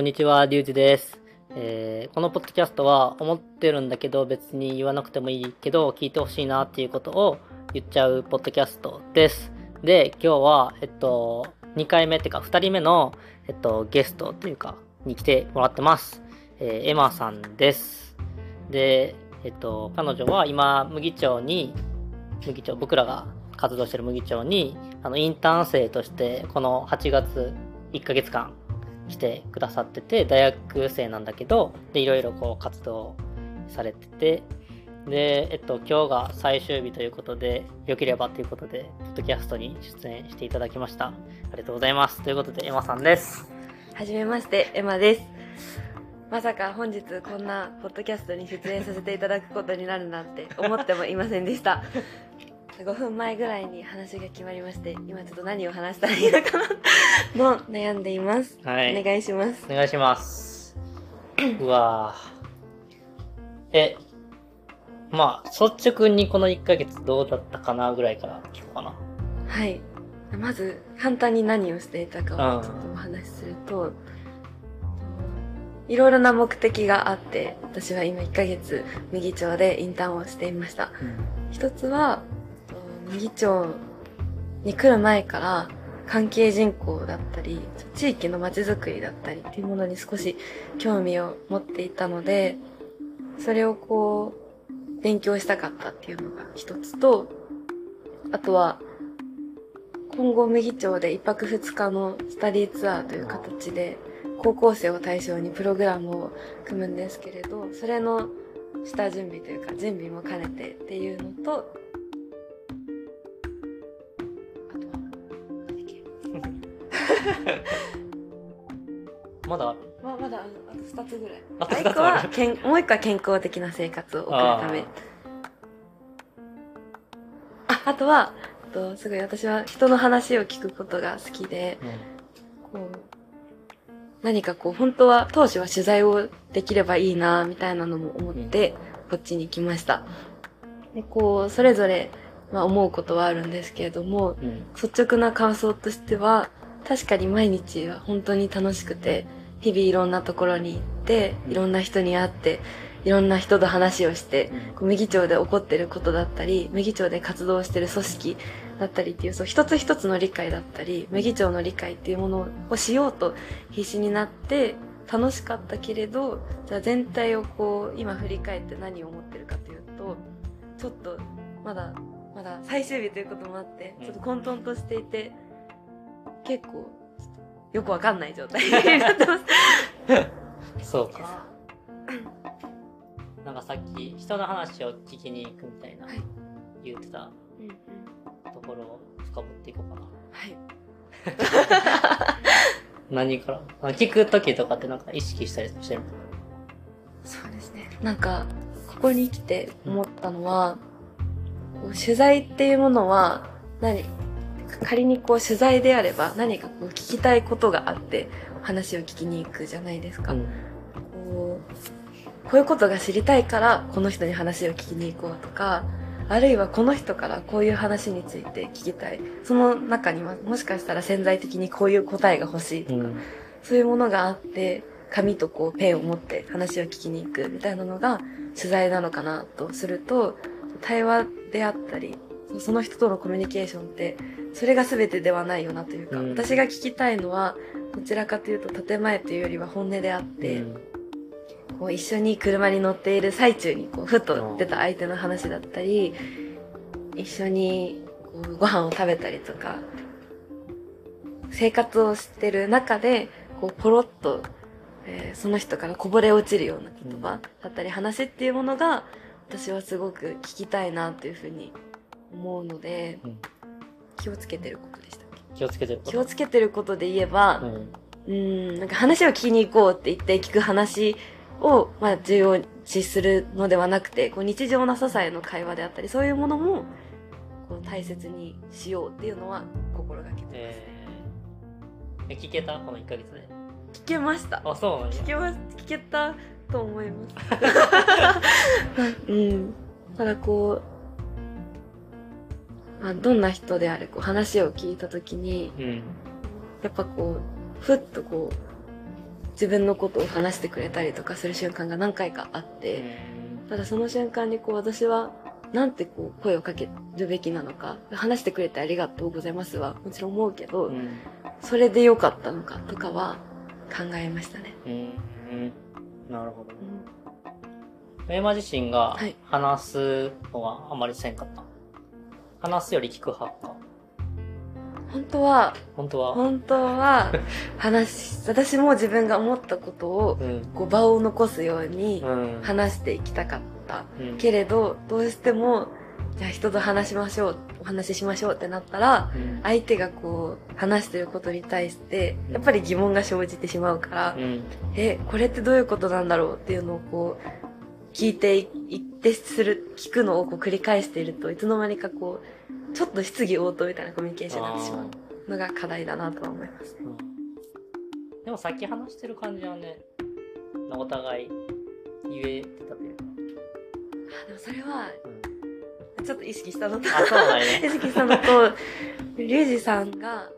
こんにちは、リュウジです。えーこのポッドキャストは思ってるんだけど別に言わなくてもいいけど聞いてほしいなっていうことを言っちゃうポッドキャストです。で、今日は、えっと、2回目っていうか2人目の、えっと、ゲストというか、に来てもらってます。えーエマさんです。で、えっと、彼女は今、麦町に、麦町、僕らが活動してる麦町に、あの、インターン生として、この8月1ヶ月間来てくださってて、大学生なんだけど、で、いろいろこう活動されてて、で、えっと、今日が最終日ということで、良ければということで、ポッドキャストに出演していただきました。ありがとうございます。ということで、エマさんです。はじめまして、エマです。まさか本日こんなポッドキャストに出演させていただくことになるなんて思ってもいませんでした。5分前ぐらいに話が決まりまして、今ちょっと何を話したらいいのかなの悩んでいます。はい。お願いします。お願いします。うわぁ。え、まあ、率直にこの1ヶ月どうだったかなぐらいから聞こうかな。はい。まず、簡単に何をしていたかうんをちょっとお話しすると、いろいろな目的があって、私は今1ヶ月、右町でインターンをしていました。一つは、と右町に来る前から関係人口だったり、地域の街づくりだったりっていうものに少し興味を持っていたので、それをこう、勉強したかったっていうのが一つと、あとは、今後右町で一泊二日のスタディツアーという形で、高校生を対象にプログラムを組むんですけれど、それの下準備というか準備も兼ねてっていうのと、まだある？まあ、まだあのあと2つぐらい。あと一2つある。個はけん、もう一個は健康的な生活を送るため。あ、あとは、えっとすごい私は人の話を聞くことが好きで、こう、何かこう、本当は、当初は取材をできればいいな、みたいなのも思って、こっちに来ました。で、こう、それぞれ、まあ思うことはあるんですけれども、うん。うん。率直な感想としては、確かに毎日は本当に楽しくて、日々いろんなところに行って、いろんな人に会って、いろんな人と話をして、こう右町で起こってることだったり、右町で活動してる組織だったりっていう、そう一つ一つの理解だったり、右町の理解っていうものをしようと必死になって、楽しかったけれど、じゃあ全体をこう、今振り返って何を思ってるかというと、ちょっと、まだ、まだ最終日ということもあって、ちょっと混沌としていて、結構、よくわかんない状態になってます。そうか。なんかさっき人の話を聞きに行くみたいなはい言ってたところを深掘っていこうかな。はい。何から？あ聞くときとかってなんか意識したりしてる？そうですね。なんか、ここに来て思ったのは、こう取材っていうものは、何？仮にこう取材であれば何かこう聞きたいことがあって話を聞きに行くじゃないですか。うん。こうこういうことが知りたいからこの人に話を聞きに行こうとか、あるいはこの人からこういう話について聞きたい。その中にはもしかしたら潜在的にこういう答えが欲しいとか、うん。そういうものがあって、紙とこうペンを持って話を聞きに行くみたいなのが取材なのかなとすると、対話であったり、その人とのコミュニケーションって、それが全てではないよなというか、うん。私が聞きたいのは、どちらかというと建前というよりは本音であって、こう一緒に車に乗っている最中にこうふっと出た相手の話だったり、一緒にこうご飯を食べたりとか、生活をしてる中で、こうポロッと、えーその人からこぼれ落ちるような言葉だったり話っていうものが、私はすごく聞きたいなというふうに思うので、うん気をつけてることでしたっけ？気をつけてること気をつけてることで言えば、うん。うん、なんか話を聞きに行こうって言って聞く話を、まあ、重要視するのではなくて、こう日常の些細な会話であったり、そういうものも、こう大切にしようっていうのは心がけてます。えー、え聞けた？この1ヶ月で。聞けました。あ、そうなんや聞けます、聞けたと思います。うん。ただこう、まあ、どんな人であれ、こう話を聞いたときに、うん。やっぱこう、ふっとこう、自分のことを話してくれたりとかする瞬間が何回かあって、ただその瞬間にこう私はなんてこう声をかけるべきなのか、話してくれてありがとうございますはもちろん思うけど、うんそれで良かったのかとかは考えましたね。うんうんなるほどう。んメーマ自身がはい話すのはあまりせんかった。話すより聞く派か。本当は、本当は？本当は 話し、私も自分が思ったことをうん。こう場を残すようにうん。話していきたかった。うんけれど、どうしても、じゃあ人と話しましょう、お話ししましょうってなったら、うん相手がこう、話してることに対して、やっぱり疑問が生じてしまうから、うん。え、これってどういうことなんだろうっていうのをこう、聞いていってする、聞くのをこう繰り返しているといつの間にかこう、ちょっと質疑応答みたいなコミュニケーションになってしまうのが課題だなとは思います。うんでもさっき話してる感じはね、お互い言えてたというか。あでもそれは、うん、ちょっと意識したのと、あ、そうだ意ね。識したのと、リュウジさんが、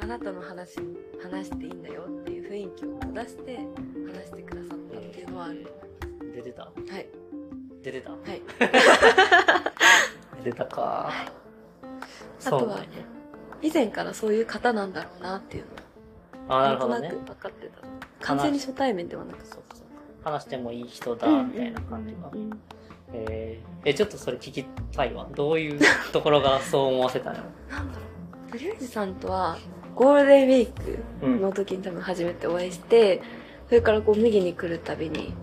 あなたの話に話していいんだよっていう雰囲気を出して話してくださったっていうのはある。出てた？はい。出てた？はい。出てたか。あとはそうなんや。以前からそういう方なんだろうなっていうのあ、なるほどね。分かってた。完全に初対面ではなくそうそう。話してもいい人だ、うんみたいな感じがう。んうんえー、え、ちょっとそれ聞きたいわ。どういうところがそう思わせたの？なんだろう。リュウジさんとは、ゴールデンウィークうんの時に多分初めてお会いして、それからこう右に来るたびに、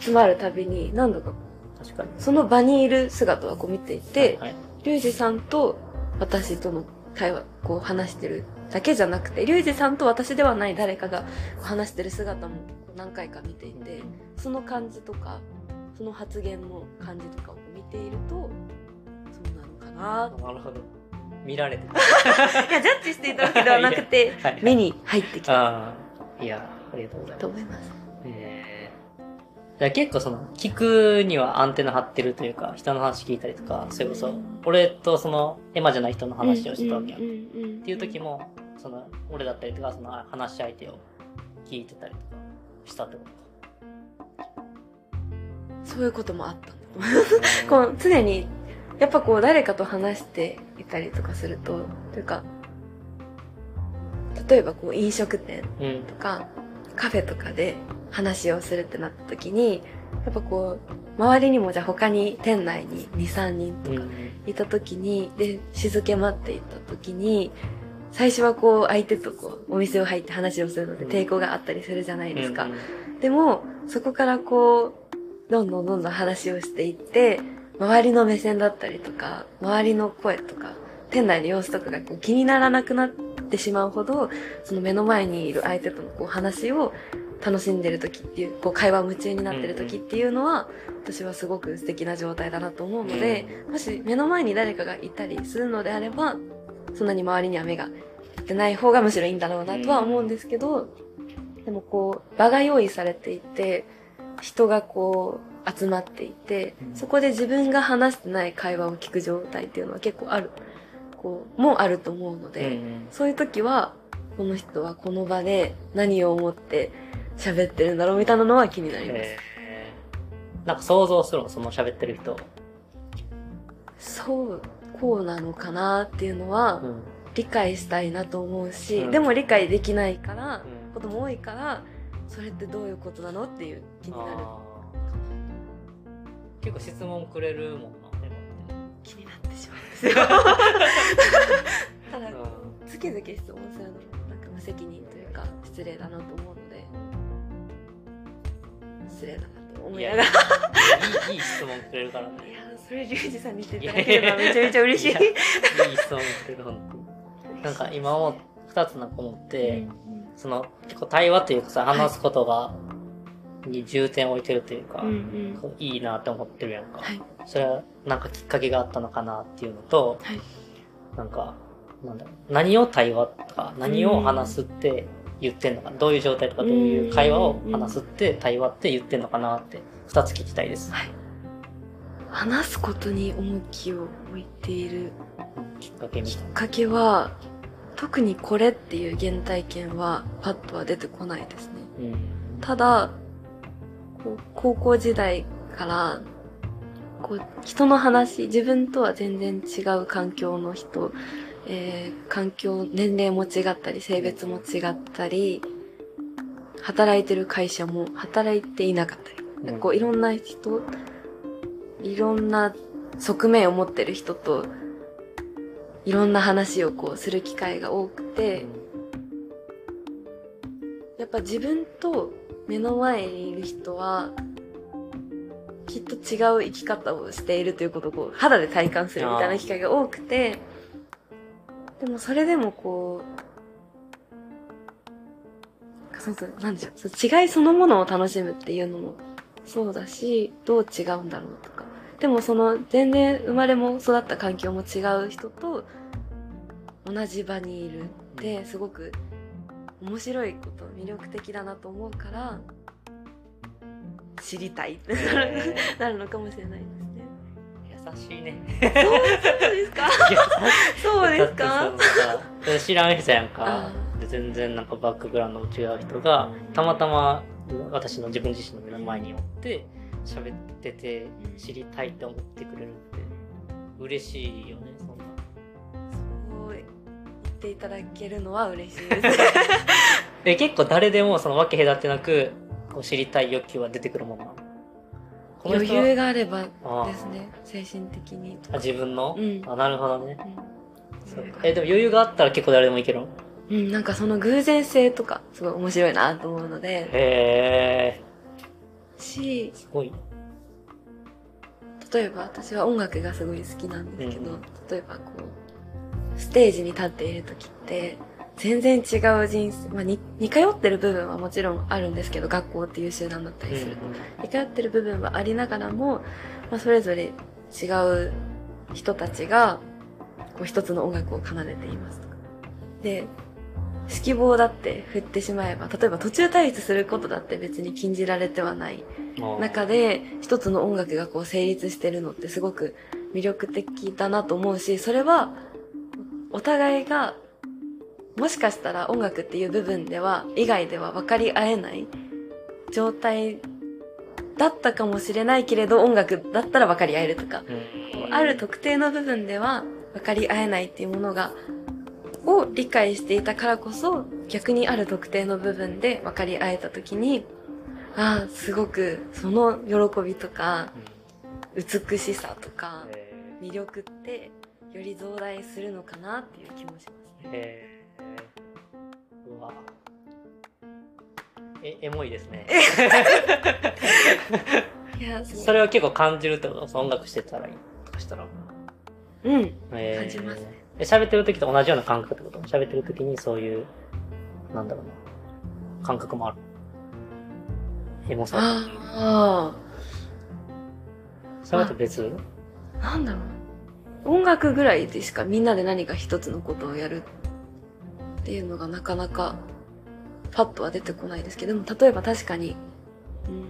集まるたびに何度か確かに。その場にいる姿はこう見ていて、はい、リュウジさんと私との会話、こう話してるだけじゃなくて、リュウジさんと私ではない誰かが話してる姿も何回か見ていて、その感じとか、その発言の感じとかを見ていると、そうなのかななるほど。見られて いや、ジャッジしていたわけではなくてはいはい、目に入ってきたいや、ありがとうございます。と思います。えー、じゃあ結構その、聞くにはアンテナ張ってるというか、人の話聞いたりとか、それこそ、俺とその、エマじゃない人の話をしてたわけやん。っっていう時も、その、俺だったりとか、その、話し相手を聞いてたりとか、したってこと？か。そういうこともあったんだと思います。こう常にやっぱこう誰かと話していたりとかするとというか例えばこう飲食店うん。とかカフェとかで話をするってなった時にやっぱこう周りにもじゃあ他に店内に23人とかうん。いた時にで静けまっていた時に最初はこう相手とこうお店を入って話をするので抵抗があったりするじゃないですか。でも、そこからこう、どんどんどんどん話をしていって、周りの目線だったりとか、周りの声とか、店内の様子とかがこう気にならなくなってしまうほど、その目の前にいる相手とのこう話を楽しんでる時っていう、こう会話夢中になってる時っていうのは、私はすごく素敵な状態だなと思うので、もし目の前に誰かがいたりするのであれば、そんなに周りには目がいってない方がむしろいいんだろうなとは思うんですけど、でもこう、場が用意されていて、人がこう、集まっていてう、ん。そこで自分が話してない会話を聞く状態っていうのは結構ある、こう、もうあると思うのうんで、そういう時は、この人はこの場で何を思って喋ってるんだろうみたいなのは気になります。えー、なんか想像するの、その喋ってる人。そう、こうなのかなっていうのは、ん。理解したいなと思うし、うんでも理解できないから、うんことも多いから、それってどういうことなのっていう気になる。結構質問くれるもんな、でも気になってしまうんですよ。ただ、って。ズケズケ質問するのもなんか無責任というか失礼だなと思う失礼だなと思いながら。いいい、いい質問くれるからね。や、それリュウジさんに言っていただけるのはめちゃめちゃ嬉しい。いやいい質問くれる、本当に。なんか今も二つなんか思って、その結構対話というかさ、話すことが、に重点を置いてるというか、うんうん。いいなって思ってるやんか。はい。それはなんかきっかけがあったのかなっていうのと、はい。なんか、なんだ何を対話とか、何を話すって言ってんのかな、どういう状態とか、どういう会話を話すって、対話って言ってんのかなって、二つ聞きたいです。はい。話すことに重きを置いているきっかけみたいきっかけは、特にこれっていう原体験はパッとは出てこないですね。うん。ただ、高校時代から、こう、人の話、自分とは全然違う環境の人、えー環境、年齢も違ったり、性別も違ったり、働いてる会社も働いていなかったり、うん。こう、いろんな人、いろんな側面を持ってる人と、いろんな話をこう、する機会が多くて、やっぱ自分と目の前にいる人は、きっと違う生き方をしているということをこう肌で体感するみたいな機会が多くて、でもそれでもこう、そうそう、なんでしょう、違いそのものを楽しむっていうのもそうだし、どう違うんだろうとか。でもその全然生まれも育った環境も違う人と同じ場にいるってすごく面白いこと魅力的だなと思うから知りたいって なるのかもしれないですしいね。そうですか？そうですか？知らん人やんかあ。で全然なんかバックグラウンドも違う人が、たまたま私の自分自身の目の前におって、喋ってて知りたいって思ってくれるって、嬉しいよね、そんな。そう言っていただけるのは嬉しいです。え、結構誰でもその分け隔てなく、こう知りたい欲求は出てくるものなの？この余人は裕があればあですね、精神的に。とあか。自分の、うん。あ、なるほどね。うん。そうえ、でも余裕があったら結構誰でもいけるの？うん、なんかその偶然性とか、すごい面白いなと思うので、へえ、し、すごい。例えば私は音楽がすごい好きなんですけど、うん。例えばこう、ステージに立っている時って、全然違う人生、まあ、に似通ってる部分はもちろんあるんですけど、学校っていう集団だったりすると。似通ってる部分はありながらも、まあ、それぞれ違う人たちが、こう一つの音楽を奏でていますとか。で、指揮棒だって振ってしまえば、例えば途中退出することだって別に禁じられてはないうん中で一つの音楽がこう成立してるのってすごく魅力的だなと思うし、それはお互いがもしかしたら音楽っていう部分では以外では分かり合えない状態だったかもしれないけれど音楽だったら分かり合えるとか、うん。ある特定の部分では分かり合えないっていうものがを理解していたからこそ逆にある特定の部分で分かり合えた時にああすごくその喜びとか美しさとかへ魅力ってより増大するのかなっていう気もしますね。えうわえエモいですね。いやそれは結構感じるってこと？音楽してたらいい？とかしたらう。ん。えー。感じますね。え喋ってる時と同じような感覚ってこと？喋ってる時にそういうなんだろうな。感覚もある。エモさ。あそれと別？あなんだろう。音楽ぐらいでしかみんなで何か一つのことをやるっていうのがなかなかパッとは出てこないですけどでも例えば確かに、うん、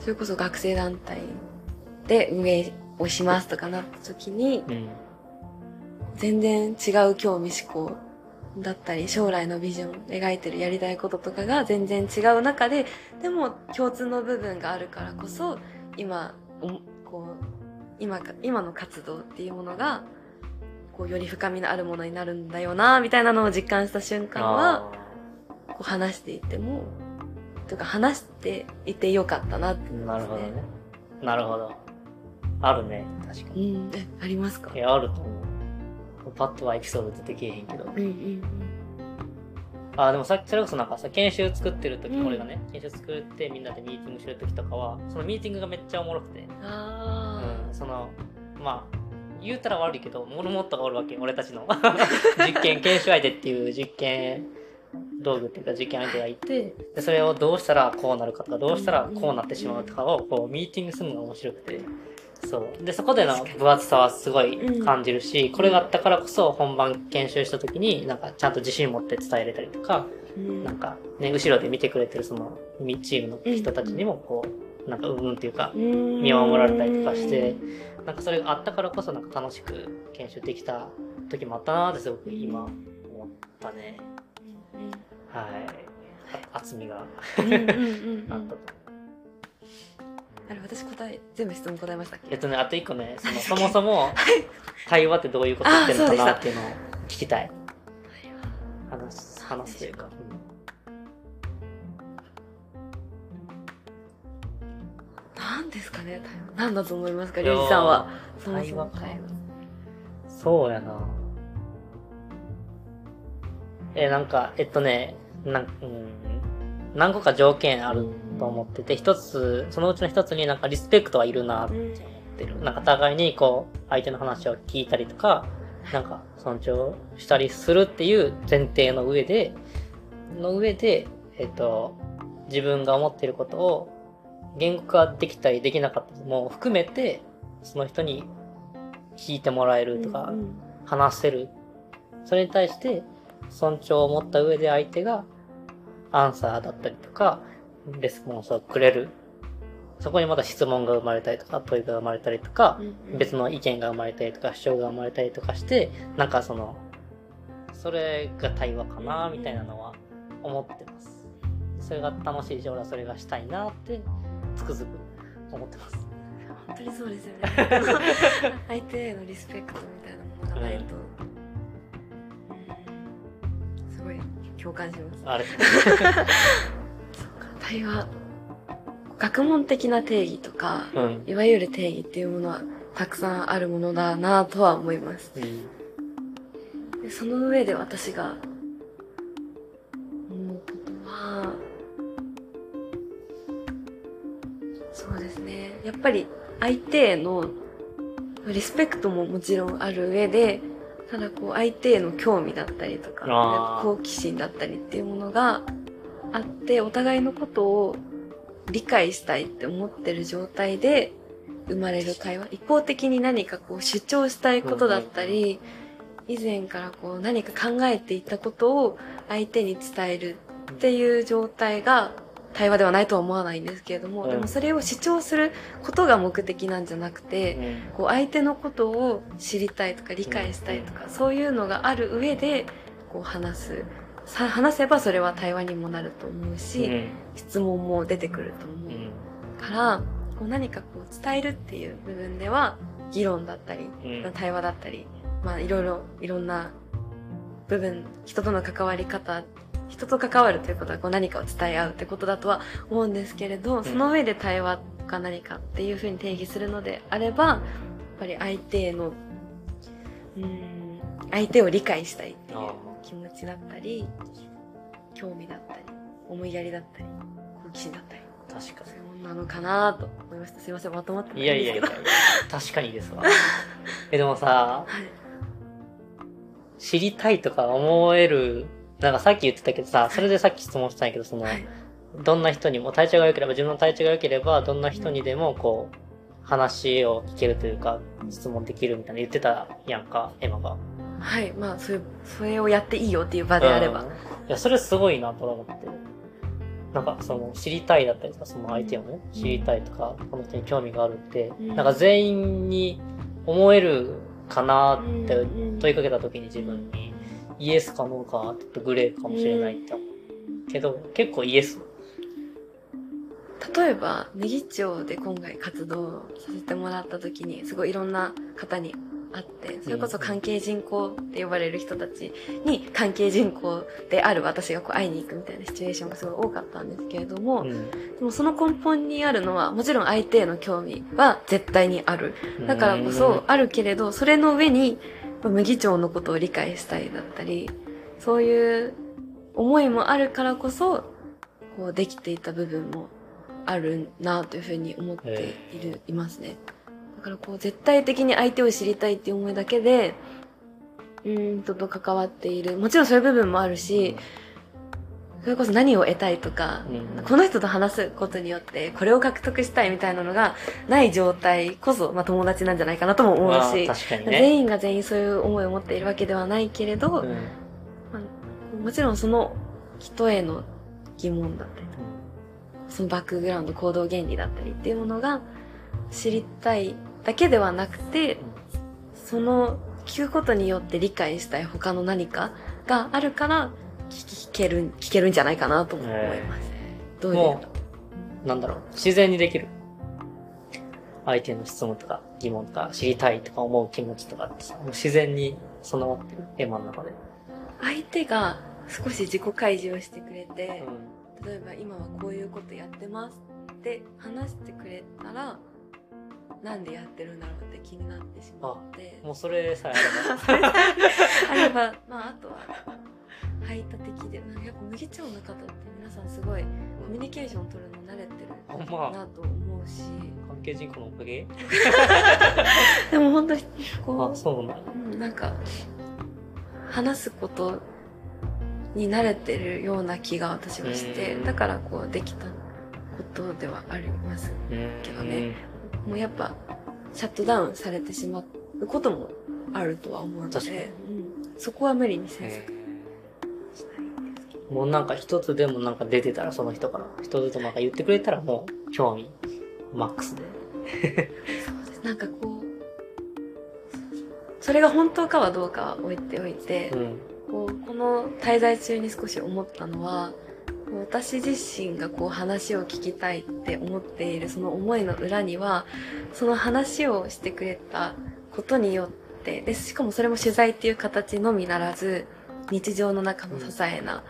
それこそ学生団体で運営をしますとかなった時にうん。全然違う興味思考だったり将来のビジョン描いてるやりたいこととかが全然違う中ででも共通の部分があるからこそ今おこう今か今の活動っていうものがこうより深みのあるものになるんだよなみたいなのを実感した瞬間はこう話していてもというか話していてよかったなってあーなるほどね。なるほど。あるね確かうにん。えありますか？いやあると思う。パッとはエピソード出てけえへんけど。うんうんあでもさそれこそなんかさ研修作ってる時、うん。俺がね研修作ってみんなでミーティングしてる時とかはそのミーティングがめっちゃおもろくて、あうん、そのまあ言うたら悪いけどモルモットがおるわけ俺たちの。実験研修相手っていう実験道具っていうか実験相手がいてでそれをどうしたらこうなるかとかどうしたらこうなってしまうとかをこうミーティングするのが面白くて。そう。でそこでの分厚さはすごい感じるし、これがあったからこそ本番研修した時になんかちゃんと自信持って伝えれたりとかうん。なんかね後ろで見てくれてるそのみチームの人たちにもこうなんかうんうんっていうか見守られたりとかしてなんかそれがあったからこそなんか楽しく研修できたっ時もあったなーってすごく今思ったね。はい。あ厚みがうんうんうんうんあったと。あれ私答え全部質問答えましたっけ？えっとね、あと一個ね、その そもそも、対話ってどういうこと言ってるのかなっていうのを聞きたい。話す、話すというか。何ですかね何だと思いますかいやーリュウジさんは？そもそも対話か対話そうやな。え、なんか、えっとね、なん、うん、何個か条件あると思ってて、一つ、そのうちの一つになんかリスペクトはいるなって思ってる。なんか互いにこう、相手の話を聞いたりとか、なんか尊重したりするっていう前提の上で、の上で、えっと、自分が思っていることを言語化できたりできなかったりも含めて、その人に聞いてもらえるとかう、ん話せる。それに対して尊重を持った上で相手がアンサーだったりとか、レスポンスをくれる。そこにまた質問が生まれたりとか、問いが生まれたりとか、うん別の意見が生まれたりとか、主張が生まれたりとかして、なんかその、それが対話かな、みたいなのは思ってます。それが楽しいし、俺はそれがしたいなって、つくづく思ってます。本当にそうですよね 相手へのリスペクトみたいなものがないと、うんすごい共感しますあれ。対話学問的な定義とかうん。いわゆる定義っていうものはたくさんあるものだなとは思いますうん。でその上で私がぱり相手へのリスペクトももちろんある上でただこう相手への興味だったりとか好奇心だったりっていうものがあってお互いのことを理解したいって思ってる状態で生まれる会話一方的に何かこう主張したいことだったり、以前からこう何か考えていたことを相手に伝えるっていう状態が対話ではないとは思わないんですけれども、うん。でもそれを主張することが目的なんじゃなくて、こう相手のことを知りたいとか理解したいとか、そういうのがある上でこう話す。さ話せばそれは対話にもなると思うし、うん。質問も出てくると思う。うん。から、こう何かこう伝えるっていう部分では議論だったり、うん。対話だったり、まあいろいろいろんな部分人との関わり方人と関わるということはこう何かを伝え合うってことだとは思うんですけれど、その上で対話が何かっていうふうに定義するのであればやっぱり相手へのうん相手を理解したいっていうあ気持ちだったり興味だったり思いやりだったり好奇心だったり確かそういうものなのかなと思いました。すいませんまとまってに。ないいやいやいや。確かにですわ。え、でもさ、はい。知りたいとか思える、なんかさっき言ってたけどさ、それでさっき質問したんやけど、その、はい。どんな人にも、体調が良ければ、自分の体調が良ければ、どんな人にでも、こう、話を聞けるというか、質問できるみたいな言ってたやんか、エマが。はい。まあそういうそれをやっていいよっていう場であれば、うん。いや、それすごいなと思って。なんか、その、知りたいだったりとか、その相手をね、知りたいとか、この人に興味があるって、うん。なんか全員に思えるかなってうん。問いかけた時に自分に、イエスかノーか、ちょっとグレーかもしれないって思う。けど、結構イエス。例えばネギ町で今回活動させてもらった時にすごいいろんな方に会ってそれこそ関係人口って呼ばれる人たちに関係人口である私がこう会いに行くみたいなシチュエーションがすごい多かったんですけれども、うんでもその根本にあるのはもちろん相手への興味は絶対にあるだからこそあるけれどそれの上に麦町のことを理解したいだったりそういう思いもあるからこそこうできていた部分もあるなというふうに思っている、いますね。だからこう絶対的に相手を知りたいっていう思いだけでうん人と関わっている。もちろんそういう部分もあるし、それこそ何を得たいとか、うん。この人と話すことによってこれを獲得したいみたいなのがない状態こそ、まあ、友達なんじゃないかなとも思うまあし、ね。全員が全員そういう思いを持っているわけではないけれど、うん。まあもちろんその人への疑問だったりとかそのバックグラウンド行動原理だったりっていうものが知りたいだけではなくてその基聞くことによって理解したい他の何かがあるから聞ける、聞けるんじゃないかなと思います。どういうなんだろう、自然にできる。相手の質問とか疑問とか知りたいとか思う気持ちとかってさ、もう自然に備わってる、エマの中で。相手が少し自己開示をしてくれてう、ん。例えば今はこういうことやってますって話してくれたら、なんでやってるんだろうって気になってしまって。もうそれさえあれば。あれば、まあ、あとは、排他的で、やっぱ麦茶の方って皆さんすごいコミュニケーション取るの慣れてるまなと思うし、関係人口のおかげ？でも本当にこあ、そうな。う、うんなんか、話すことに慣れてるような気が私はしてう、ん。だからこうできたことではあります。けどね。もうやっぱ、シャットダウンされてしまうこともあるとは思うので、うん、そこは無理にせずもうなんか一つでもなんか出てたらその人から、一つでもなんか言ってくれたらもう興味マックスで。そうです。なんかこう、それが本当かはどうかは置いておいて、うん。こうこの滞在中に少し思ったのは、私自身がこう話を聞きたいって思っているその思いの裏には、その話をしてくれたことによって、で、しかもそれも取材っていう形のみならず、日常の中の些細な、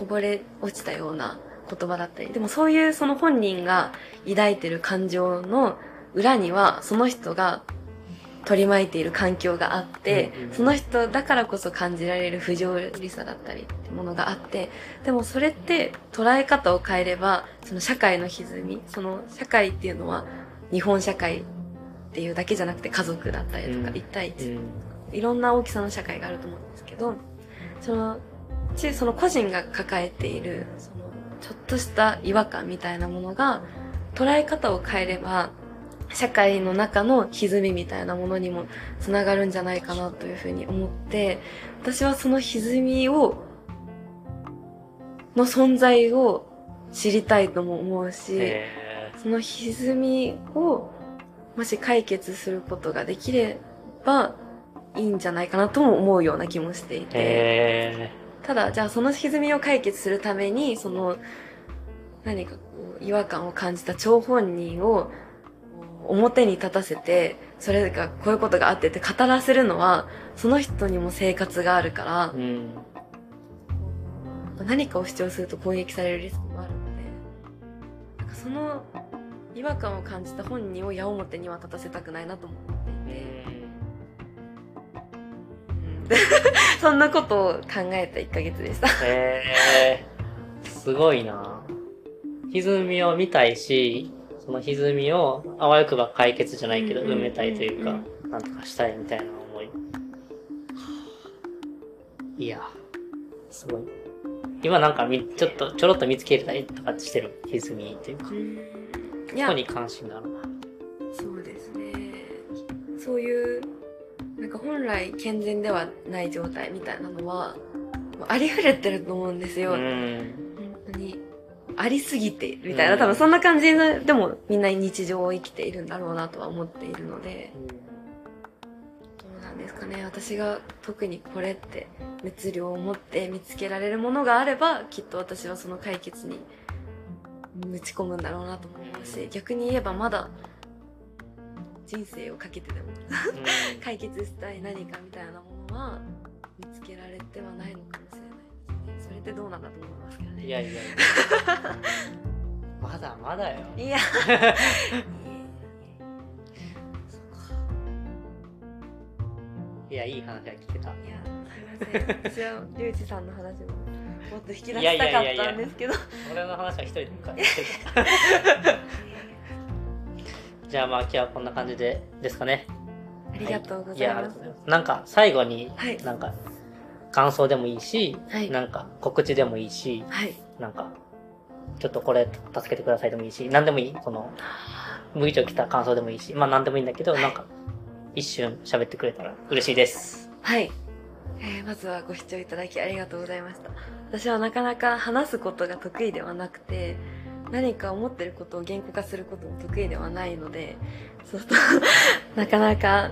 こぼれ落ちたような言葉だったり、でもそういうその本人が抱いてる感情の裏には、その人が取り巻いている環境があって、その人だからこそ感じられる不条理さだったりってものがあって、でもそれって捉え方を変えれば、その社会の歪み、その社会っていうのは日本社会っていうだけじゃなくて家族だったりとか、うん一対一、うん。いろんな大きさの社会があると思うんですけど、その、ちその個人が抱えている、その、ちょっとした違和感みたいなものが、捉え方を変えれば、社会の中の歪みみたいなものにもつながるんじゃないかなというふうに思って、私はその歪みを、の存在を知りたいとも思うし、へその歪みをもし解決することができればいいんじゃないかなとも思うような気もしていーて。へただ、じゃあその歪みを解決するために、その何かこう違和感を感じた張本人を表に立たせて、それがこういうことがあってって語らせるのは、その人にも生活があるからー。う、ん。何かを主張すると攻撃されるリスクもあるので、なんかその違和感を感じた本人を矢面には立たせたくないなと思って、そんなことを考えた1ヶ月でした。へー。すごいな歪みを見たいし、その歪みをあわよくば解決じゃないけど埋めたいというかうん、なんとかしたいみたいな思い。いや、すごい。今なんかみ、ちょっと、ちょろっと見つけたりとかしてる？歪みというか、いやここに関心があるな。そうですね。そういう、なんか本来健全ではない状態みたいなのは、ありふれてると思うんですよ。うん。本当に、ありすぎてみたいな、うん多分そんな感じのでもみんな日常を生きているんだろうなとは思っているので、どうなんですかね。私が特にこれって熱量を持って見つけられるものがあれば、きっと私はその解決に打ち込むんだろうなと思うし、逆に言えばまだ人生をかけてでもうん解決したい何かみたいなものは見つけられてはないのかもしれないですね。それってどうなんだと思いますけどね。いやいやいや。まだまだよ。いや。いや、いい話が聞けた。いや、すいません。私は、リュウジさんの話も、もっと引き出したかったんですけど。俺の話は一人でかってる じゃあまあ今日はこんな感じでですかね。ありがとうございますりがとうご。ざい。なんか最後にはい、なんか感想でもいいし、はいなんか告知でもいいし、はい。なんかちょっとこれ助けてくださいでもいいし、何でもいい？その、麦茶来た感想でもいいし、まあ何でもいいんだけど、なんか一瞬喋ってくれたら嬉しいです。はい。えーまずはご視聴いただきありがとうございました。私はなかなか話すことが得意ではなくて、何か思ってることを言語化することも得意ではないので、そうと、なかなか、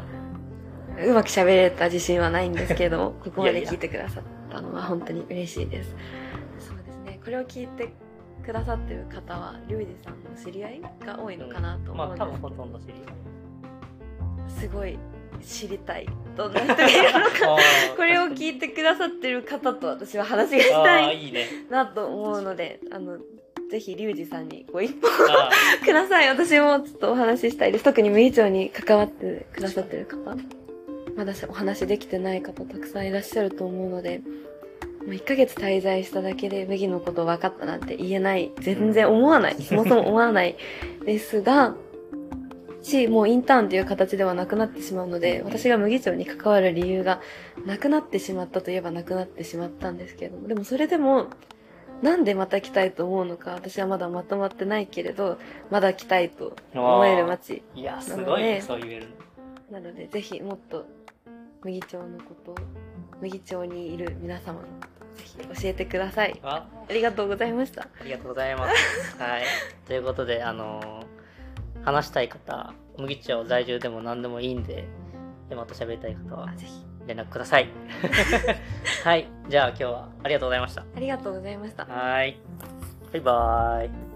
うまく喋れた自信はないんですけれども、ここまで聞いてくださったのは本当に嬉しいです。そうですね。これを聞いてくださってる方は、リュウジさんの知り合いが多いのかなと思うんですけど、まあ多分ほとんど知りすごい知りたい。どんな人がいるのか。これを聞いてくださってる方と私は話がしたい。なと思うので、あの、ぜひリュウジさんにご一報あ ください。私もちょっとお話ししたいです。特に麦町に関わってくださってる方、まだお話できてない方たくさんいらっしゃると思うので、もう1ヶ月滞在しただけで麦のこと分かったなんて言えない。全然思わない。そもそも思わないですが、し、もうインターンっていう形ではなくなってしまうので、私が麦町に関わる理由がなくなってしまったといえばなくなってしまったんですけれども、でもそれでも、なんでまた来たいと思うのか、私はまだまとまってないけれど、まだ来たいと思える街いや、すごいね、そう言えるの。なので、ぜひもっと麦町のことを、麦町にいる皆様のぜひ教えてください。あありがとうございました。ありがとうございます。はい。ということで、あのー話したい方、麦町在住でも何でもいいんで、でまた喋りたい方はあぜひ。連絡ください。はい。じゃあ今日はありがとうございました。ありがとうございました。はい。バイバーイ。